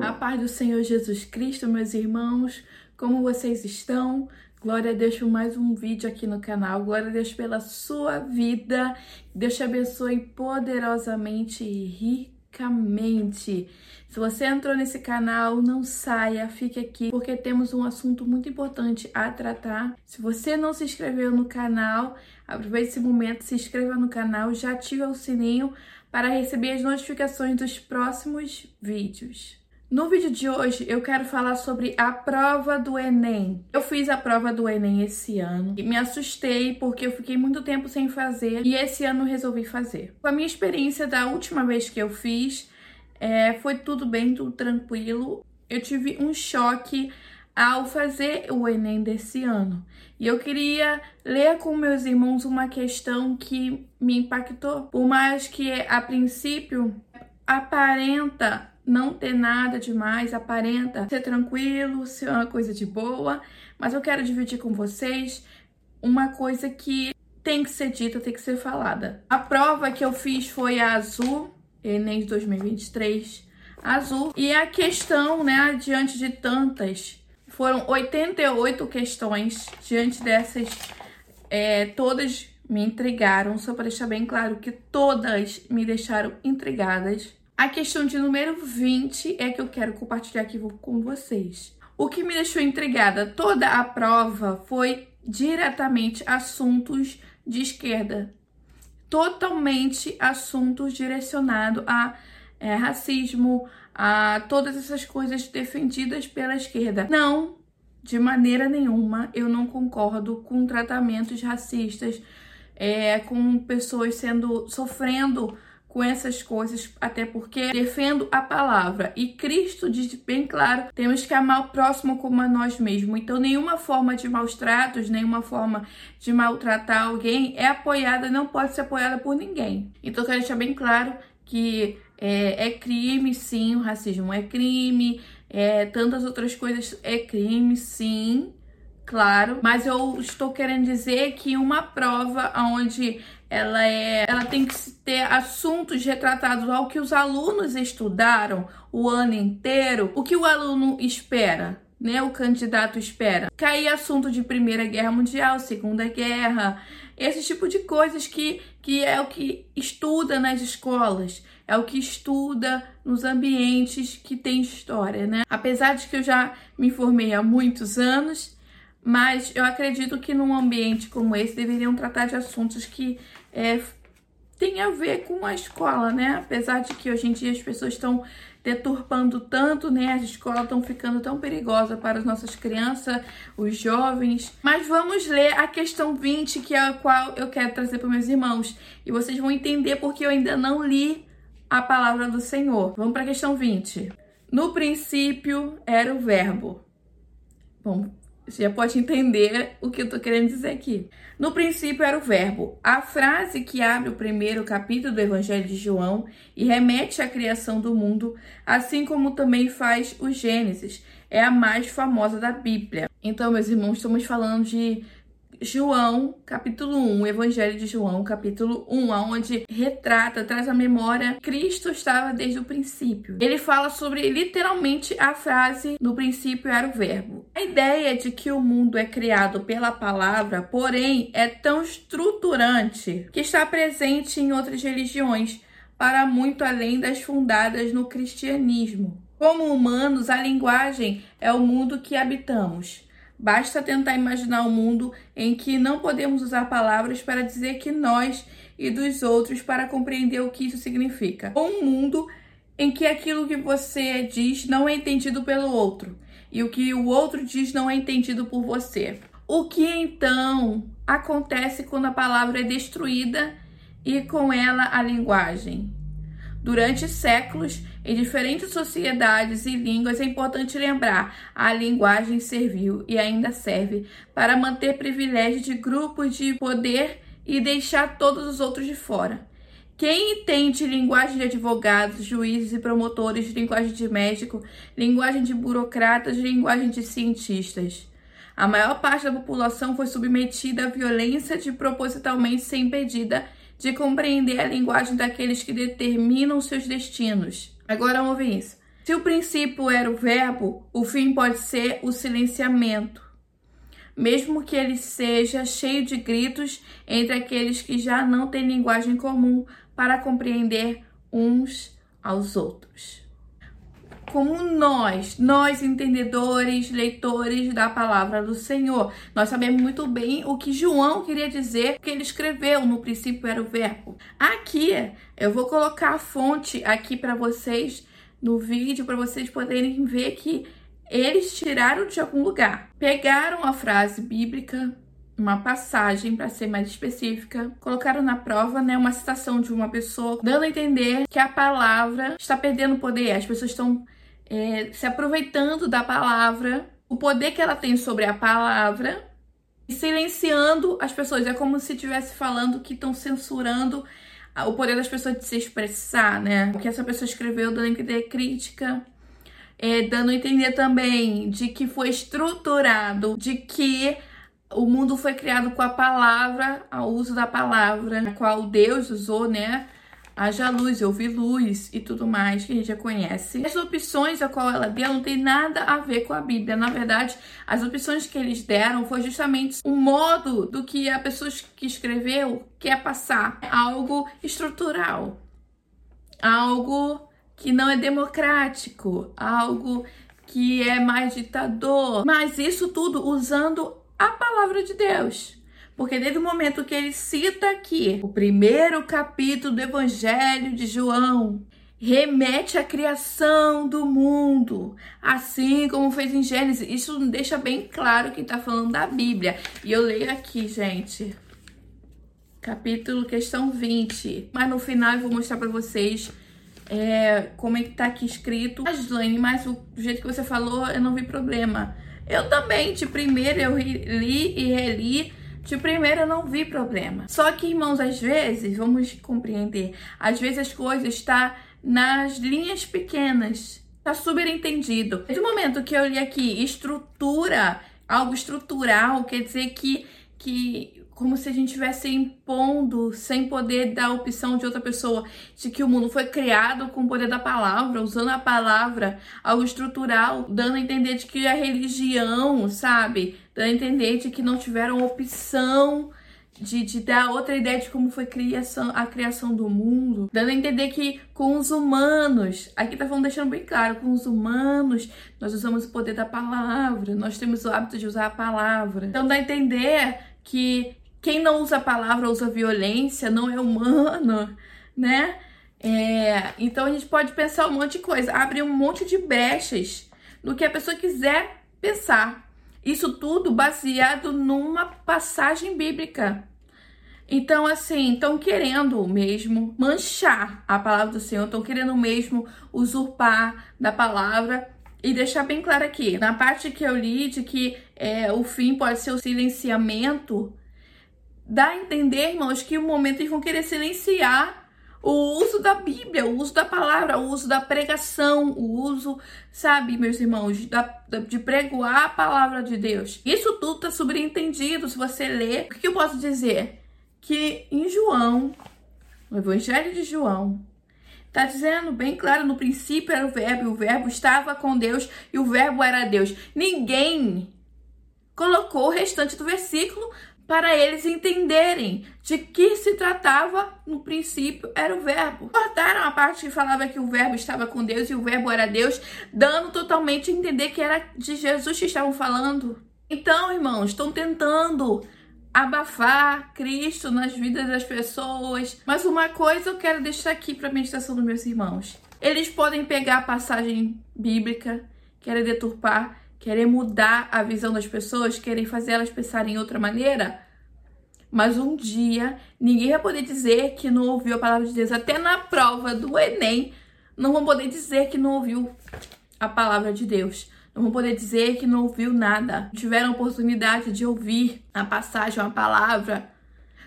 A paz do Senhor Jesus Cristo, meus irmãos, como vocês estão? Glória a Deus por mais um vídeo aqui no canal. Glória a Deus pela sua vida. Deus te abençoe poderosamente e ricamente. Se você entrou nesse canal, não saia, fique aqui, porque temos um assunto muito importante a tratar. Se você não se inscreveu no canal, aproveite esse momento, se inscreva no canal, já ative o sininho para receber as notificações dos próximos vídeos. No vídeo de hoje eu quero falar sobre a prova do Enem. Eu fiz a prova do Enem esse ano e me assustei porque eu fiquei muito tempo sem fazer e esse ano resolvi fazer. Com a minha experiência da última vez que eu fiz, é, foi tudo bem, tudo tranquilo. Eu tive um choque ao fazer o Enem desse ano. E eu queria ler com meus irmãos uma questão que me impactou. Por mais que a princípio aparenta não ter nada demais, aparenta ser tranquilo, ser uma coisa de boa, mas eu quero dividir com vocês uma coisa que tem que ser dita, tem que ser falada. A prova que eu fiz foi a azul, Enem de 2023, azul, e a questão, né, diante de tantas, foram 88 questões, diante dessas, é, todas me intrigaram, só para deixar bem claro que todas me deixaram intrigadas. A questão de número 20 é que eu quero compartilhar aqui com vocês. O que me deixou intrigada toda a prova foi diretamente assuntos de esquerda. Totalmente assuntos direcionados a é, racismo, a todas essas coisas defendidas pela esquerda. Não, de maneira nenhuma, eu não concordo com tratamentos racistas, é, com pessoas sendo sofrendo com essas coisas, até porque defendo a palavra. E Cristo diz bem claro: temos que amar o próximo como a nós mesmos. Então, nenhuma forma de maus tratos, nenhuma forma de maltratar alguém é apoiada, não pode ser apoiada por ninguém. Então, quero deixar bem claro que é, é crime, sim, o racismo é crime, é, tantas outras coisas é crime, sim claro, mas eu estou querendo dizer que uma prova onde ela é, ela tem que ter assuntos retratados ao que os alunos estudaram o ano inteiro, o que o aluno espera, né? O candidato espera. Cair assunto de Primeira Guerra Mundial, Segunda Guerra, esse tipo de coisas que, que é o que estuda nas escolas, é o que estuda nos ambientes que tem história, né? Apesar de que eu já me formei há muitos anos, mas eu acredito que num ambiente como esse deveriam tratar de assuntos que é, têm a ver com a escola, né? Apesar de que hoje em dia as pessoas estão deturpando tanto, né? As escolas estão ficando tão perigosas para as nossas crianças, os jovens. Mas vamos ler a questão 20, que é a qual eu quero trazer para meus irmãos. E vocês vão entender porque eu ainda não li a palavra do Senhor. Vamos para a questão 20. No princípio era o Verbo. Bom, você já pode entender o que eu tô querendo dizer aqui. No princípio era o verbo. A frase que abre o primeiro capítulo do Evangelho de João e remete à criação do mundo, assim como também faz o Gênesis, é a mais famosa da Bíblia. Então, meus irmãos, estamos falando de João, capítulo 1, Evangelho de João, capítulo 1, onde retrata, traz a memória, Cristo estava desde o princípio. Ele fala sobre literalmente a frase no princípio era o verbo. A ideia de que o mundo é criado pela palavra, porém, é tão estruturante que está presente em outras religiões, para muito além das fundadas no cristianismo. Como humanos, a linguagem é o mundo que habitamos. Basta tentar imaginar um mundo em que não podemos usar palavras para dizer que nós e dos outros para compreender o que isso significa. Ou um mundo em que aquilo que você diz não é entendido pelo outro e o que o outro diz não é entendido por você. O que então acontece quando a palavra é destruída e com ela a linguagem? Durante séculos, em diferentes sociedades e línguas, é importante lembrar: a linguagem serviu e ainda serve para manter privilégios de grupos de poder e deixar todos os outros de fora. Quem entende linguagem de advogados, juízes e promotores, linguagem de médico, linguagem de burocratas, linguagem de cientistas? A maior parte da população foi submetida à violência de propositalmente ser impedida de compreender a linguagem daqueles que determinam seus destinos. Agora ouve isso. Se o princípio era o verbo, o fim pode ser o silenciamento, mesmo que ele seja cheio de gritos entre aqueles que já não têm linguagem comum para compreender uns aos outros como nós, nós entendedores, leitores da palavra do Senhor. Nós sabemos muito bem o que João queria dizer, que ele escreveu no princípio era o verbo. Aqui, eu vou colocar a fonte aqui para vocês no vídeo para vocês poderem ver que eles tiraram de algum lugar. Pegaram a frase bíblica uma passagem, para ser mais específica, colocaram na prova, né, uma citação de uma pessoa, dando a entender que a palavra está perdendo poder, as pessoas estão é, se aproveitando da palavra, o poder que ela tem sobre a palavra, e silenciando as pessoas. É como se estivesse falando que estão censurando o poder das pessoas de se expressar, né? O que essa pessoa escreveu dando a entender crítica, é, dando a entender também de que foi estruturado, de que o mundo foi criado com a palavra, ao uso da palavra, a qual Deus usou, né? Haja luz, eu vi luz e tudo mais que a gente já conhece. As opções a qual ela deu não tem nada a ver com a Bíblia. Na verdade, as opções que eles deram foi justamente um modo do que a pessoa que escreveu quer passar. Algo estrutural. Algo que não é democrático. Algo que é mais ditador. Mas isso tudo usando a palavra de Deus. Porque desde o momento que ele cita aqui o primeiro capítulo do Evangelho de João, remete à criação do mundo, assim como fez em Gênesis. Isso deixa bem claro que está falando da Bíblia. E eu leio aqui, gente. Capítulo, questão 20. Mas no final eu vou mostrar para vocês é, como é que tá aqui escrito. Mas, Lane, mas o jeito que você falou, eu não vi problema. Eu também, de primeiro, eu li e reli de primeira não vi problema. Só que, irmãos, às vezes, vamos compreender, às vezes as coisas estão tá nas linhas pequenas. Tá super entendido. O momento que eu li aqui estrutura, algo estrutural, quer dizer que, que como se a gente estivesse impondo, sem poder dar opção de outra pessoa, de que o mundo foi criado com o poder da palavra, usando a palavra, algo estrutural, dando a entender de que a religião, sabe? Dando a entender de que não tiveram opção de, de dar outra ideia de como foi criação, a criação do mundo, dando a entender que com os humanos, aqui tá falando, deixando bem claro, com os humanos, nós usamos o poder da palavra, nós temos o hábito de usar a palavra. Então dá a entender que quem não usa a palavra usa violência, não é humano, né? É, então a gente pode pensar um monte de coisa, abrir um monte de brechas no que a pessoa quiser pensar. Isso tudo baseado numa passagem bíblica. Então, assim, estão querendo mesmo manchar a palavra do Senhor, estão querendo mesmo usurpar da palavra e deixar bem claro aqui, na parte que eu li de que é, o fim pode ser o silenciamento dá a entender, irmãos, que o momento eles vão querer silenciar o uso da Bíblia, o uso da palavra, o uso da pregação, o uso, sabe, meus irmãos, da, de pregoar a palavra de Deus. Isso tudo está subentendido se você ler. O que eu posso dizer? Que em João, no Evangelho de João, Está dizendo bem claro, no princípio era o verbo, e o verbo estava com Deus, e o verbo era Deus. Ninguém colocou o restante do versículo para eles entenderem de que se tratava no princípio era o verbo. Cortaram a parte que falava que o verbo estava com Deus e o verbo era Deus, dando totalmente a entender que era de Jesus que estavam falando. Então, irmãos, estão tentando abafar Cristo nas vidas das pessoas. Mas uma coisa eu quero deixar aqui para a meditação dos meus irmãos. Eles podem pegar a passagem bíblica, querer deturpar querer mudar a visão das pessoas, querer fazer elas pensarem em outra maneira. Mas um dia ninguém vai poder dizer que não ouviu a palavra de Deus. Até na prova do Enem, não vão poder dizer que não ouviu a palavra de Deus. Não vão poder dizer que não ouviu nada. Tiveram oportunidade de ouvir a passagem, a palavra.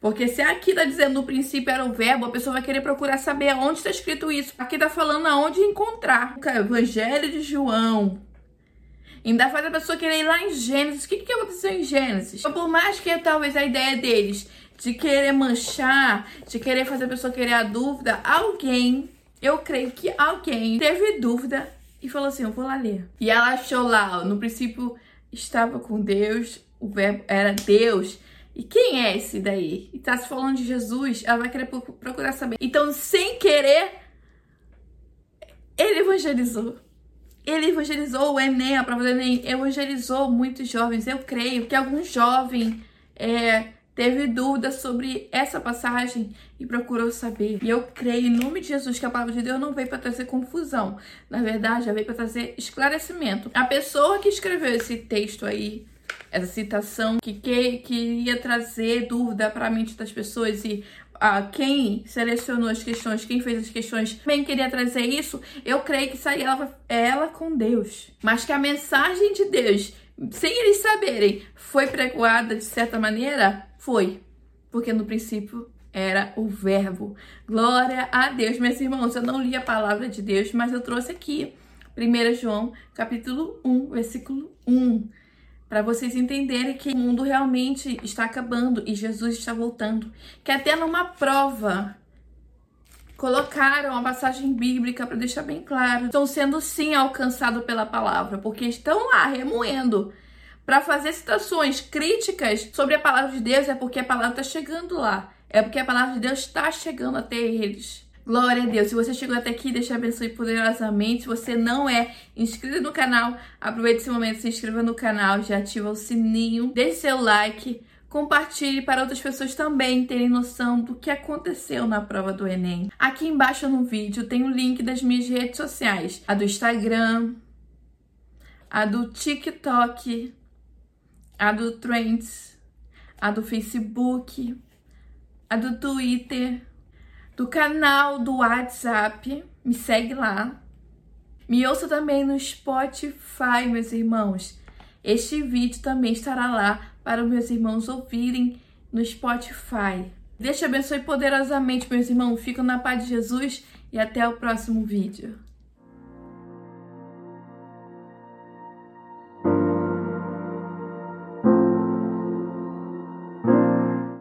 Porque se aqui tá dizendo no princípio era o verbo, a pessoa vai querer procurar saber onde está escrito isso. Aqui tá falando aonde encontrar. O Evangelho de João, Ainda faz a pessoa querer ir lá em Gênesis. O que, que aconteceu em Gênesis? Então, por mais que talvez a ideia deles de querer manchar, de querer fazer a pessoa querer a dúvida, alguém, eu creio que alguém teve dúvida e falou assim: Eu vou lá ler. E ela achou lá, no princípio estava com Deus, o verbo era Deus. E quem é esse daí? E tá se falando de Jesus, ela vai querer procurar saber. Então, sem querer, ele evangelizou. Ele evangelizou o Enem, a prova do Enem, evangelizou muitos jovens. Eu creio que algum jovem é, teve dúvidas sobre essa passagem e procurou saber. E eu creio, em nome de Jesus, que a palavra de Deus não veio para trazer confusão. Na verdade, ela veio para trazer esclarecimento. A pessoa que escreveu esse texto aí, essa citação, que, que queria trazer dúvida para a mente das pessoas e ah, quem selecionou as questões, quem fez as questões, também queria trazer isso, eu creio que seria ela, ela com Deus. Mas que a mensagem de Deus, sem eles saberem, foi pregoada de certa maneira, foi. Porque no princípio era o verbo. Glória a Deus, meus irmãos. Eu não li a palavra de Deus, mas eu trouxe aqui 1 João, capítulo 1, versículo 1, para vocês entenderem que o mundo realmente está acabando e Jesus está voltando. Que até numa prova colocaram a passagem bíblica para deixar bem claro. Estão sendo sim alcançados pela palavra, porque estão lá remoendo para fazer citações críticas sobre a palavra de Deus é porque a palavra está chegando lá. É porque a palavra de Deus está chegando até eles. Glória a Deus. Se você chegou até aqui, deixa abençoe poderosamente. Se você não é inscrito no canal, aproveite esse momento, se inscreva no canal, já ativa o sininho, deixe seu like, compartilhe para outras pessoas também terem noção do que aconteceu na prova do Enem. Aqui embaixo no vídeo tem o link das minhas redes sociais, a do Instagram, a do TikTok, a do Trends, a do Facebook, a do Twitter, do canal do WhatsApp. Me segue lá. Me ouça também no Spotify, meus irmãos. Este vídeo também estará lá para os meus irmãos ouvirem no Spotify. Deus te abençoe poderosamente, meus irmãos. Fico na paz de Jesus e até o próximo vídeo.